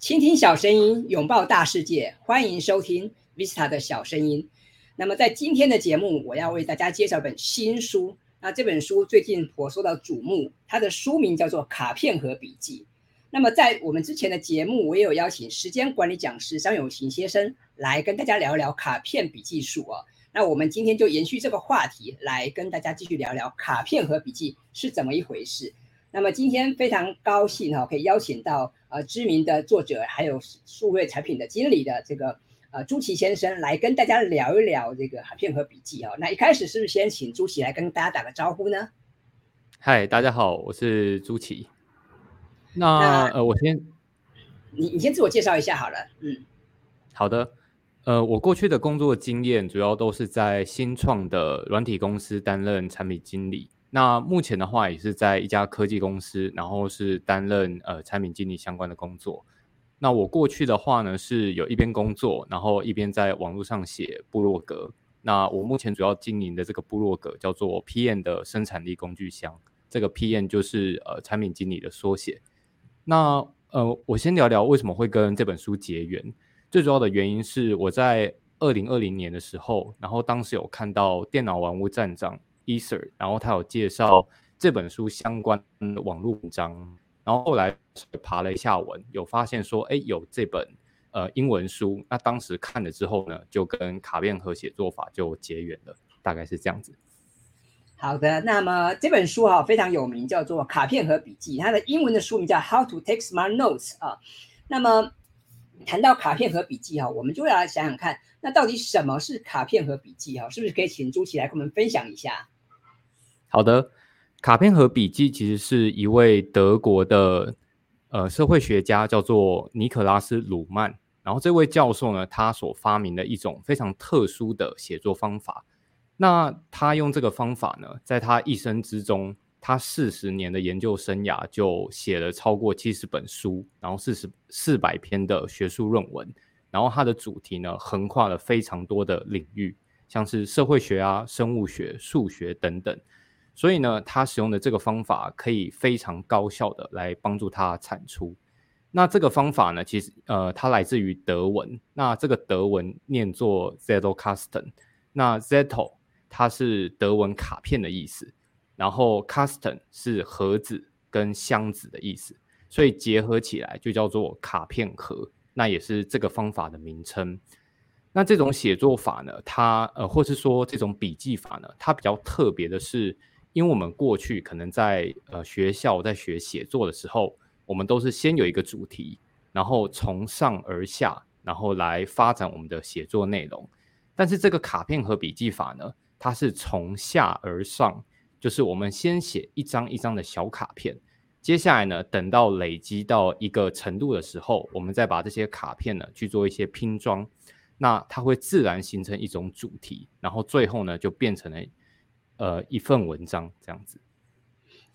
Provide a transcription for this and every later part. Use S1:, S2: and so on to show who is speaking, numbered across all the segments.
S1: 倾听小声音，拥抱大世界，欢迎收听 Vista 的小声音。那么，在今天的节目，我要为大家介绍一本新书。那这本书最近颇受到瞩目，它的书名叫做《卡片和笔记》。那么，在我们之前的节目，我也有邀请时间管理讲师张永行先生来跟大家聊聊卡片笔记术哦。那我们今天就延续这个话题，来跟大家继续聊聊卡片和笔记是怎么一回事。那么今天非常高兴哈，可以邀请到呃知名的作者，还有数位产品的经理的这个呃朱奇先生来跟大家聊一聊这个卡片和笔记哦。那一开始是不是先请朱奇来跟大家打个招呼呢？
S2: 嗨，大家好，我是朱奇。那呃，我先，
S1: 你你先自我介绍一下好了。嗯，
S2: 好的。呃，我过去的工作经验主要都是在新创的软体公司担任产品经理。那目前的话也是在一家科技公司，然后是担任呃产品经理相关的工作。那我过去的话呢，是有一边工作，然后一边在网络上写部落格。那我目前主要经营的这个部落格叫做 PM 的生产力工具箱，这个 PM 就是呃产品经理的缩写。那呃，我先聊聊为什么会跟这本书结缘。最主要的原因是我在二零二零年的时候，然后当时有看到电脑玩物站长 Eser，然后他有介绍这本书相关的网络文章，然后后来爬了一下文，有发现说，哎，有这本呃英文书。那当时看了之后呢，就跟卡片和写作法就结缘了，大概是这样子。
S1: 好的，那么这本书哈非常有名，叫做《卡片和笔记》，它的英文的书名叫《How to Take Smart Notes》啊。那么谈到卡片和笔记哈，我们就要来想想看，那到底什么是卡片和笔记哈？是不是可以请朱琪来跟我们分享一下？
S2: 好的，卡片和笔记其实是一位德国的呃社会学家，叫做尼可拉斯鲁曼。然后这位教授呢，他所发明的一种非常特殊的写作方法。那他用这个方法呢，在他一生之中，他四十年的研究生涯就写了超过七十本书，然后四十四百篇的学术论文，然后他的主题呢，横跨了非常多的领域，像是社会学啊、生物学、数学等等。所以呢，他使用的这个方法可以非常高效的来帮助他产出。那这个方法呢，其实呃，它来自于德文，那这个德文念作 Zettelkasten，那 Zettel。它是德文卡片的意思，然后 custom 是盒子跟箱子的意思，所以结合起来就叫做卡片盒，那也是这个方法的名称。那这种写作法呢，它呃，或是说这种笔记法呢，它比较特别的是，因为我们过去可能在呃学校在学写作的时候，我们都是先有一个主题，然后从上而下，然后来发展我们的写作内容。但是这个卡片和笔记法呢？它是从下而上，就是我们先写一张一张的小卡片，接下来呢，等到累积到一个程度的时候，我们再把这些卡片呢去做一些拼装，那它会自然形成一种主题，然后最后呢就变成了呃一份文章这样子。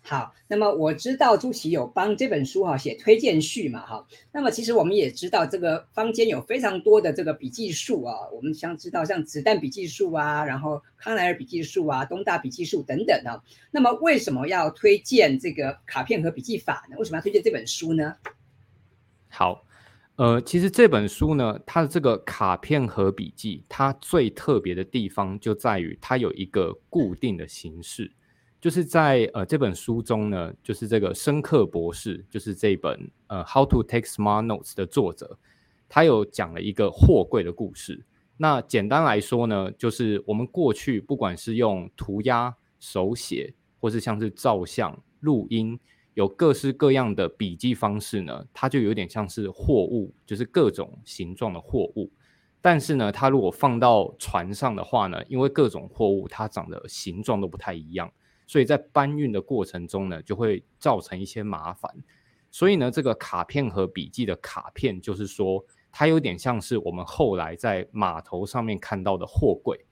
S1: 好，那么我知道朱奇有帮这本书哈写推荐序嘛哈，那么其实我们也知道这个坊间有非常多的这个笔记术啊，我们想知道像子弹笔记术啊，然后康奈尔笔记术啊，东大笔记术等等啊，那么为什么要推荐这个卡片和笔记法呢？为什么要推荐这本书呢？
S2: 好，呃，其实这本书呢，它的这个卡片和笔记，它最特别的地方就在于它有一个固定的形式。就是在呃这本书中呢，就是这个深刻博士，就是这本呃《How to Take Smart Notes》的作者，他有讲了一个货柜的故事。那简单来说呢，就是我们过去不管是用涂鸦、手写，或是像是照相、录音，有各式各样的笔记方式呢，它就有点像是货物，就是各种形状的货物。但是呢，它如果放到船上的话呢，因为各种货物它长的形状都不太一样。所以在搬运的过程中呢，就会造成一些麻烦。所以呢，这个卡片和笔记的卡片，就是说它有点像是我们后来在码头上面看到的货柜。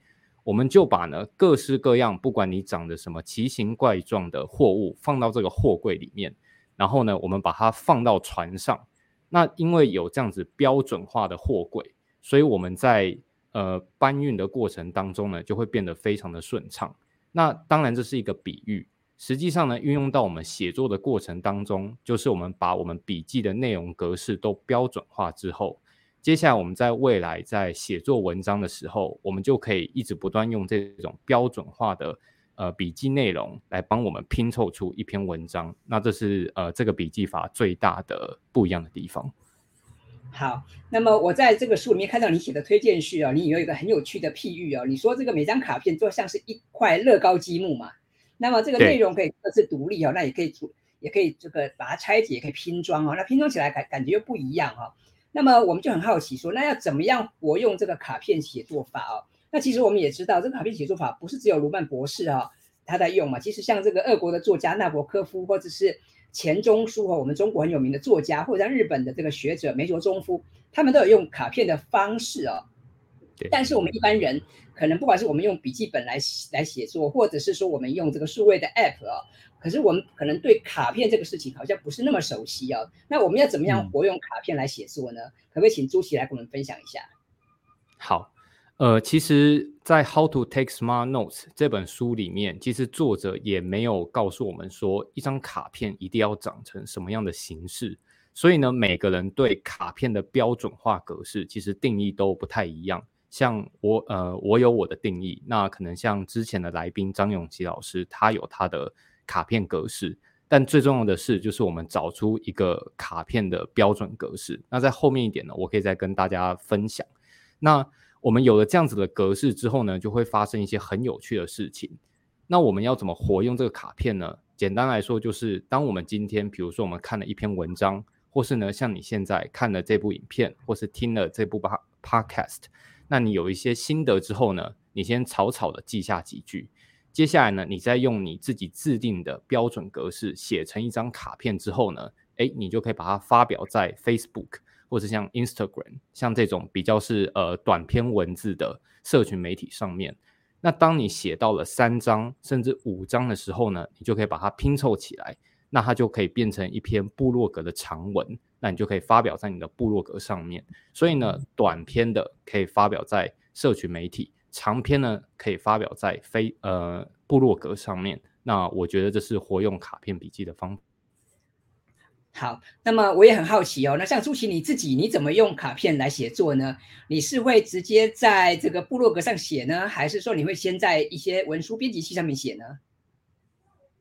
S2: 我们就把呢各式各样，不管你长得什么奇形怪状的货物放到这个货柜里面，然后呢，我们把它放到船上。那因为有这样子标准化的货柜，所以我们在呃搬运的过程当中呢，就会变得非常的顺畅。那当然，这是一个比喻。实际上呢，运用到我们写作的过程当中，就是我们把我们笔记的内容格式都标准化之后，接下来我们在未来在写作文章的时候，我们就可以一直不断用这种标准化的呃笔记内容来帮我们拼凑出一篇文章。那这是呃这个笔记法最大的不一样的地方。
S1: 好，那么我在这个书里面看到你写的推荐序哦，你有一个很有趣的譬喻哦，你说这个每张卡片就像是一块乐高积木嘛。那么这个内容可以各自独立哦，那也可以组，也可以这个把它拆解，也可以拼装哦。那拼装起来感感觉又不一样哈。那么我们就很好奇说，那要怎么样活用这个卡片写作法哦？那其实我们也知道，这个卡片写作法不是只有卢曼博士啊他在用嘛。其实像这个俄国的作家纳博科夫，或者是钱钟书和我们中国很有名的作家，或者像日本的这个学者梅卓中夫，他们都有用卡片的方式哦。但是我们一般人可能不管是我们用笔记本来来写作，或者是说我们用这个数位的 App 啊，可是我们可能对卡片这个事情好像不是那么熟悉啊。那我们要怎么样活用卡片来写作呢？可不可以请朱琪来跟我们分享一下？
S2: 好，呃，其实，在《How to Take Smart Notes》这本书里面，其实作者也没有告诉我们说一张卡片一定要长成什么样的形式。所以呢，每个人对卡片的标准化格式其实定义都不太一样。像我呃，我有我的定义，那可能像之前的来宾张永吉老师，他有他的卡片格式。但最重要的是，就是我们找出一个卡片的标准格式。那在后面一点呢，我可以再跟大家分享。那我们有了这样子的格式之后呢，就会发生一些很有趣的事情。那我们要怎么活用这个卡片呢？简单来说，就是当我们今天，比如说我们看了一篇文章，或是呢，像你现在看了这部影片，或是听了这部 podcast。那你有一些心得之后呢，你先草草的记下几句，接下来呢，你再用你自己制定的标准格式写成一张卡片之后呢，哎，你就可以把它发表在 Facebook 或者像 Instagram，像这种比较是呃短篇文字的社群媒体上面。那当你写到了三张甚至五张的时候呢，你就可以把它拼凑起来，那它就可以变成一篇部落格的长文。那你就可以发表在你的部落格上面。所以呢，短篇的可以发表在社群媒体，长篇呢可以发表在非呃部落格上面。那我觉得这是活用卡片笔记的方法。
S1: 好，那么我也很好奇哦。那像朱琪你自己，你怎么用卡片来写作呢？你是会直接在这个部落格上写呢，还是说你会先在一些文书编辑器上面写呢？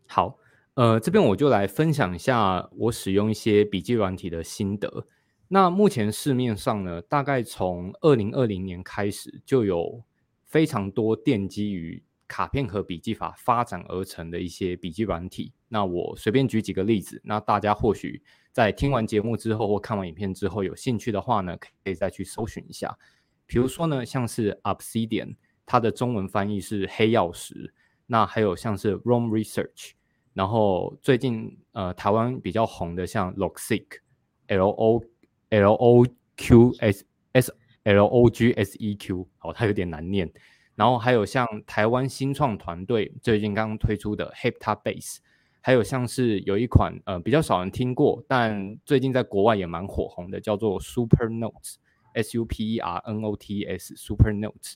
S2: 好。呃，这边我就来分享一下我使用一些笔记软体的心得。那目前市面上呢，大概从二零二零年开始，就有非常多奠基于卡片和笔记法发展而成的一些笔记软体。那我随便举几个例子，那大家或许在听完节目之后或看完影片之后有兴趣的话呢，可以再去搜寻一下。比如说呢，像是 Obsidian，它的中文翻译是黑曜石。那还有像是 Room Research。然后最近呃台湾比较红的像 Logseq，L O L O Q S S L O G S E Q，哦，它有点难念。然后还有像台湾新创团队最近刚刚推出的 Heptabase，还有像是有一款呃比较少人听过，但最近在国外也蛮火红的，叫做 Super Notes，S U P E R N O T S Super Notes。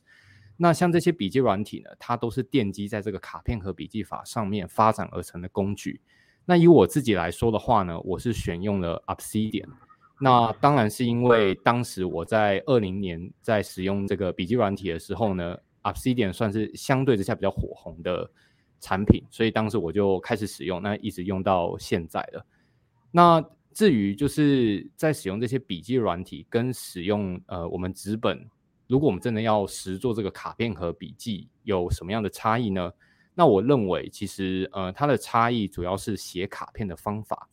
S2: 那像这些笔记软体呢，它都是奠基在这个卡片和笔记法上面发展而成的工具。那以我自己来说的话呢，我是选用了 Obsidian。那当然是因为当时我在二零年在使用这个笔记软体的时候呢，Obsidian 算是相对之下比较火红的产品，所以当时我就开始使用，那一直用到现在了。那至于就是在使用这些笔记软体跟使用呃我们纸本。如果我们真的要实做这个卡片和笔记，有什么样的差异呢？那我认为，其实呃，它的差异主要是写卡片的方法。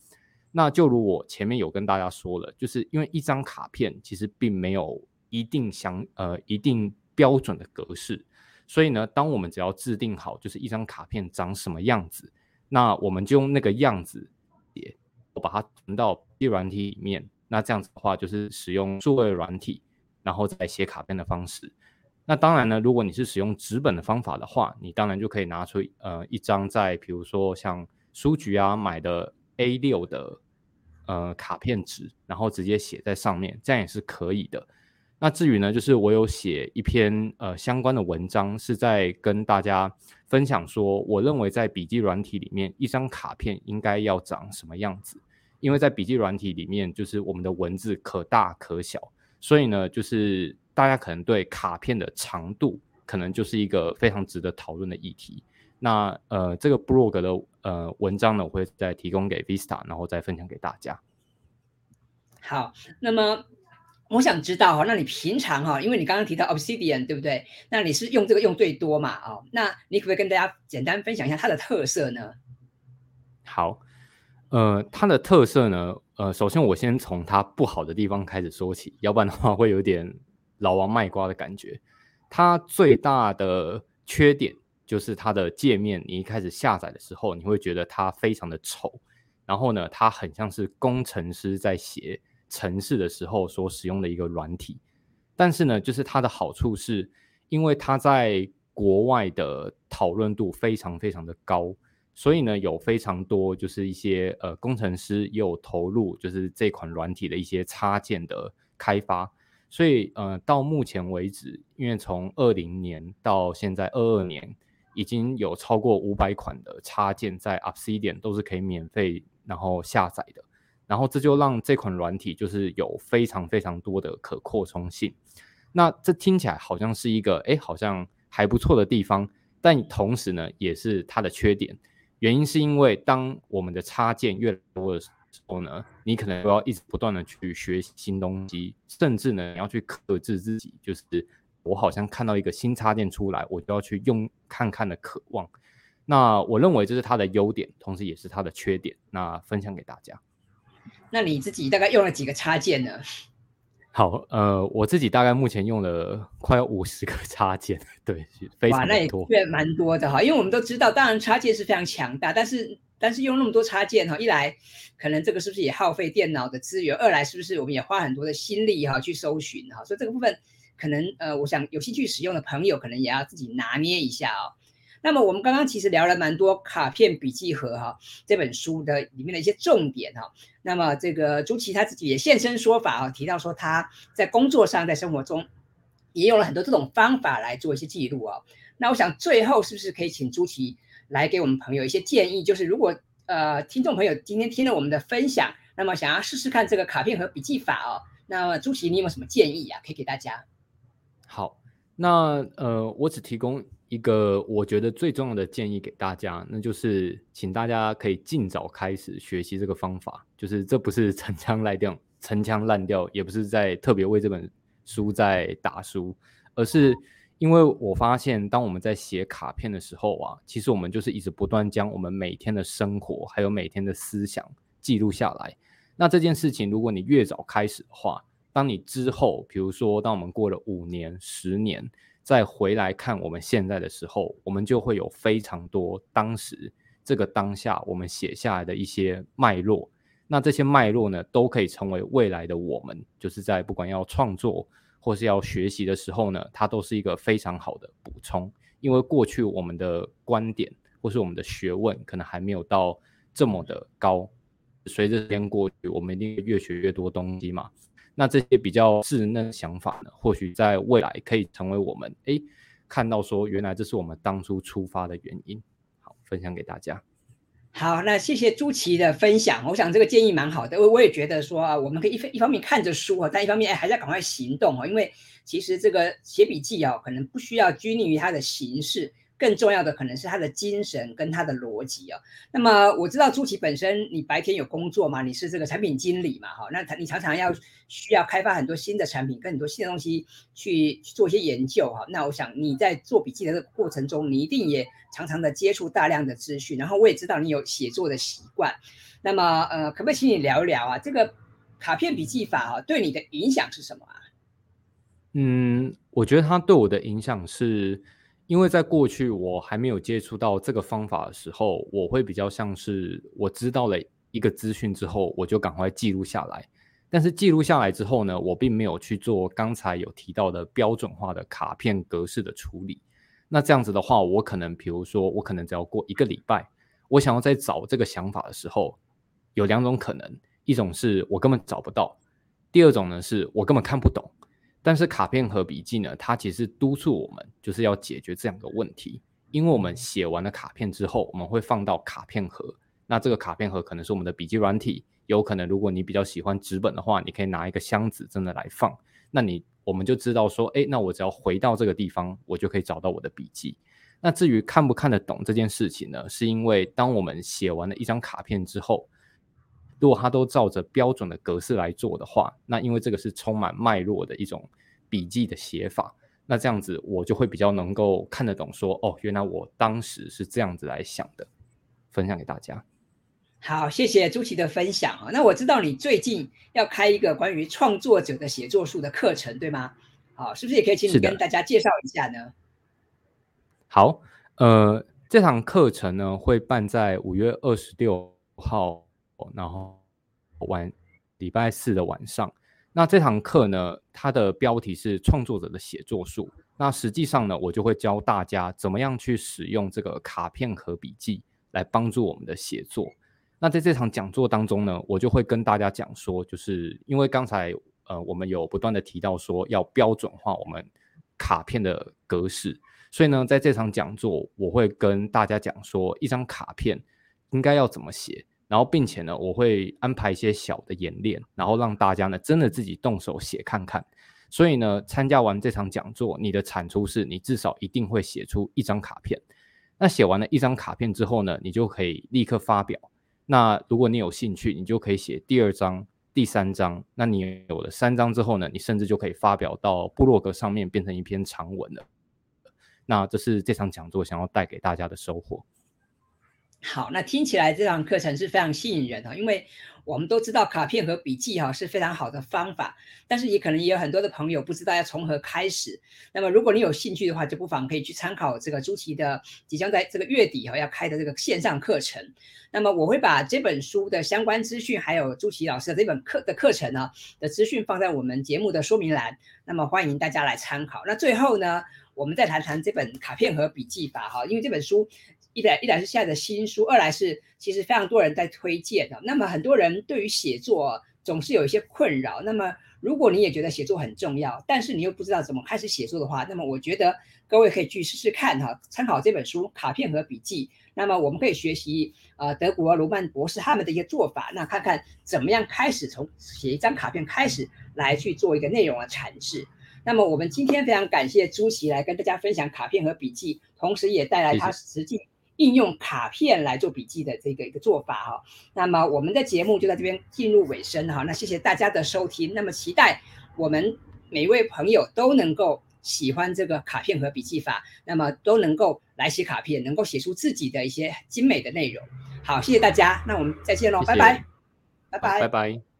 S2: 那就如我前面有跟大家说了，就是因为一张卡片其实并没有一定相呃一定标准的格式，所以呢，当我们只要制定好就是一张卡片长什么样子，那我们就用那个样子也把它存到记软体里面。那这样子的话，就是使用数位软体。然后再写卡片的方式，那当然呢，如果你是使用纸本的方法的话，你当然就可以拿出呃一张在比如说像书局啊买的 A 六的呃卡片纸，然后直接写在上面，这样也是可以的。那至于呢，就是我有写一篇呃相关的文章，是在跟大家分享说，我认为在笔记软体里面，一张卡片应该要长什么样子。因为在笔记软体里面，就是我们的文字可大可小，所以呢，就是大家可能对卡片的长度，可能就是一个非常值得讨论的议题。那呃，这个 blog 的呃文章呢，我会再提供给 Vista，然后再分享给大家。
S1: 好，那么我想知道哈，那你平常哈，因为你刚刚提到 Obsidian 对不对？那你是用这个用最多嘛？哦，那你可不可以跟大家简单分享一下它的特色呢？
S2: 好。呃，它的特色呢，呃，首先我先从它不好的地方开始说起，要不然的话会有点老王卖瓜的感觉。它最大的缺点就是它的界面，你一开始下载的时候，你会觉得它非常的丑，然后呢，它很像是工程师在写程式的时候所使用的一个软体。但是呢，就是它的好处是，因为它在国外的讨论度非常非常的高。所以呢，有非常多就是一些呃工程师也有投入，就是这款软体的一些插件的开发。所以呃，到目前为止，因为从二零年到现在二二年，已经有超过五百款的插件在 Obsidian 都是可以免费然后下载的。然后这就让这款软体就是有非常非常多的可扩充性。那这听起来好像是一个哎好像还不错的地方，但同时呢，也是它的缺点。原因是因为当我们的插件越多的时候呢，你可能都要一直不断的去学习新东西，甚至呢你要去克制自己，就是我好像看到一个新插件出来，我就要去用看看的渴望。那我认为这是它的优点，同时也是它的缺点。那分享给大家。
S1: 那你自己大概用了几个插件呢？
S2: 好，呃，我自己大概目前用了快要五十个插件，对，非常多，
S1: 哇，那也蛮多的哈。因为我们都知道，当然插件是非常强大，但是但是用那么多插件哈，一来可能这个是不是也耗费电脑的资源，二来是不是我们也花很多的心力哈去搜寻哈，所以这个部分可能呃，我想有兴趣使用的朋友可能也要自己拿捏一下哦。那么我们刚刚其实聊了蛮多卡片笔记盒哈这本书的里面的一些重点哈。那么这个朱琪他自己也现身说法啊，提到说他在工作上在生活中也用了很多这种方法来做一些记录啊。那我想最后是不是可以请朱琪来给我们朋友一些建议？就是如果呃听众朋友今天听了我们的分享，那么想要试试看这个卡片和笔记法哦，那么朱琪你有没有什么建议啊？可以给大家？
S2: 好，那呃我只提供。一个我觉得最重要的建议给大家，那就是请大家可以尽早开始学习这个方法。就是这不是 陈腔滥调，陈腔滥调，也不是在特别为这本书在打书，而是因为我发现，当我们在写卡片的时候啊，其实我们就是一直不断将我们每天的生活还有每天的思想记录下来。那这件事情，如果你越早开始的话，当你之后，比如说当我们过了五年、十年。再回来看我们现在的时候，我们就会有非常多当时这个当下我们写下来的一些脉络。那这些脉络呢，都可以成为未来的我们，就是在不管要创作或是要学习的时候呢，它都是一个非常好的补充。因为过去我们的观点或是我们的学问可能还没有到这么的高，随着时间过去，我们一定越学越多东西嘛。那这些比较稚嫩的想法呢，或许在未来可以成为我们哎看到说，原来这是我们当初出发的原因。好，分享给大家。
S1: 好，那谢谢朱琪的分享。我想这个建议蛮好的，我我也觉得说啊，我们可以一一方面看着书啊，但一方面哎还是要赶快行动哦，因为其实这个写笔记啊，可能不需要拘泥于它的形式。更重要的可能是他的精神跟他的逻辑啊。那么我知道朱琪本身你白天有工作嘛？你是这个产品经理嘛？哈，那他你常常要需要开发很多新的产品，跟很多新的东西去做一些研究哈。那我想你在做笔记的过程中，你一定也常常的接触大量的资讯。然后我也知道你有写作的习惯。那么呃，可不可以请你聊一聊啊？这个卡片笔记法啊，对你的影响是什么啊？
S2: 嗯，我觉得它对我的影响是。因为在过去我还没有接触到这个方法的时候，我会比较像是我知道了一个资讯之后，我就赶快记录下来。但是记录下来之后呢，我并没有去做刚才有提到的标准化的卡片格式的处理。那这样子的话，我可能比如说，我可能只要过一个礼拜，我想要再找这个想法的时候，有两种可能：一种是我根本找不到；第二种呢，是我根本看不懂。但是卡片和笔记呢，它其实督促我们就是要解决这两个问题，因为我们写完了卡片之后，我们会放到卡片盒。那这个卡片盒可能是我们的笔记软体，有可能如果你比较喜欢纸本的话，你可以拿一个箱子真的来放。那你我们就知道说，哎，那我只要回到这个地方，我就可以找到我的笔记。那至于看不看得懂这件事情呢，是因为当我们写完了一张卡片之后，如果它都照着标准的格式来做的话，那因为这个是充满脉络的一种笔记的写法，那这样子我就会比较能够看得懂，说哦，原来我当时是这样子来想的，分享给大家。
S1: 好，谢谢朱琪的分享啊。那我知道你最近要开一个关于创作者的写作术的课程，对吗？好，是不是也可以请你跟大家介绍一下呢？
S2: 好，呃，这堂课程呢会办在五月二十六号，然后晚礼拜四的晚上。那这堂课呢，它的标题是创作者的写作术。那实际上呢，我就会教大家怎么样去使用这个卡片和笔记来帮助我们的写作。那在这场讲座当中呢，我就会跟大家讲说，就是因为刚才呃我们有不断的提到说要标准化我们卡片的格式，所以呢，在这场讲座我会跟大家讲说，一张卡片应该要怎么写，然后并且呢，我会安排一些小的演练，然后让大家呢真的自己动手写看看。所以呢，参加完这场讲座，你的产出是你至少一定会写出一张卡片。那写完了一张卡片之后呢，你就可以立刻发表。那如果你有兴趣，你就可以写第二章、第三章。那你有了三章之后呢，你甚至就可以发表到部落格上面，变成一篇长文了。那这是这场讲座想要带给大家的收获。
S1: 好，那听起来这堂课程是非常吸引人的，因为我们都知道卡片和笔记哈是非常好的方法，但是也可能也有很多的朋友不知道要从何开始。那么如果你有兴趣的话，就不妨可以去参考这个朱琪的即将在这个月底哈要开的这个线上课程。那么我会把这本书的相关资讯，还有朱琪老师的这本课的课程呢的资讯放在我们节目的说明栏，那么欢迎大家来参考。那最后呢，我们再谈谈这本卡片和笔记法哈，因为这本书。一来一来是现在的新书，二来是其实非常多人在推荐的。那么很多人对于写作总是有一些困扰。那么如果你也觉得写作很重要，但是你又不知道怎么开始写作的话，那么我觉得各位可以去试试看哈，参考这本书《卡片和笔记》。那么我们可以学习呃德国罗曼博士他们的一些做法，那看看怎么样开始从写一张卡片开始来去做一个内容的阐释。那么我们今天非常感谢朱琪来跟大家分享卡片和笔记，同时也带来他实际。应用卡片来做笔记的这个一个做法哈，那么我们的节目就在这边进入尾声哈，那谢谢大家的收听，那么期待我们每一位朋友都能够喜欢这个卡片和笔记法，那么都能够来写卡片，能够写出自己的一些精美的内容。好，谢谢大家，那我们再见喽，拜拜，拜拜，
S2: 拜拜。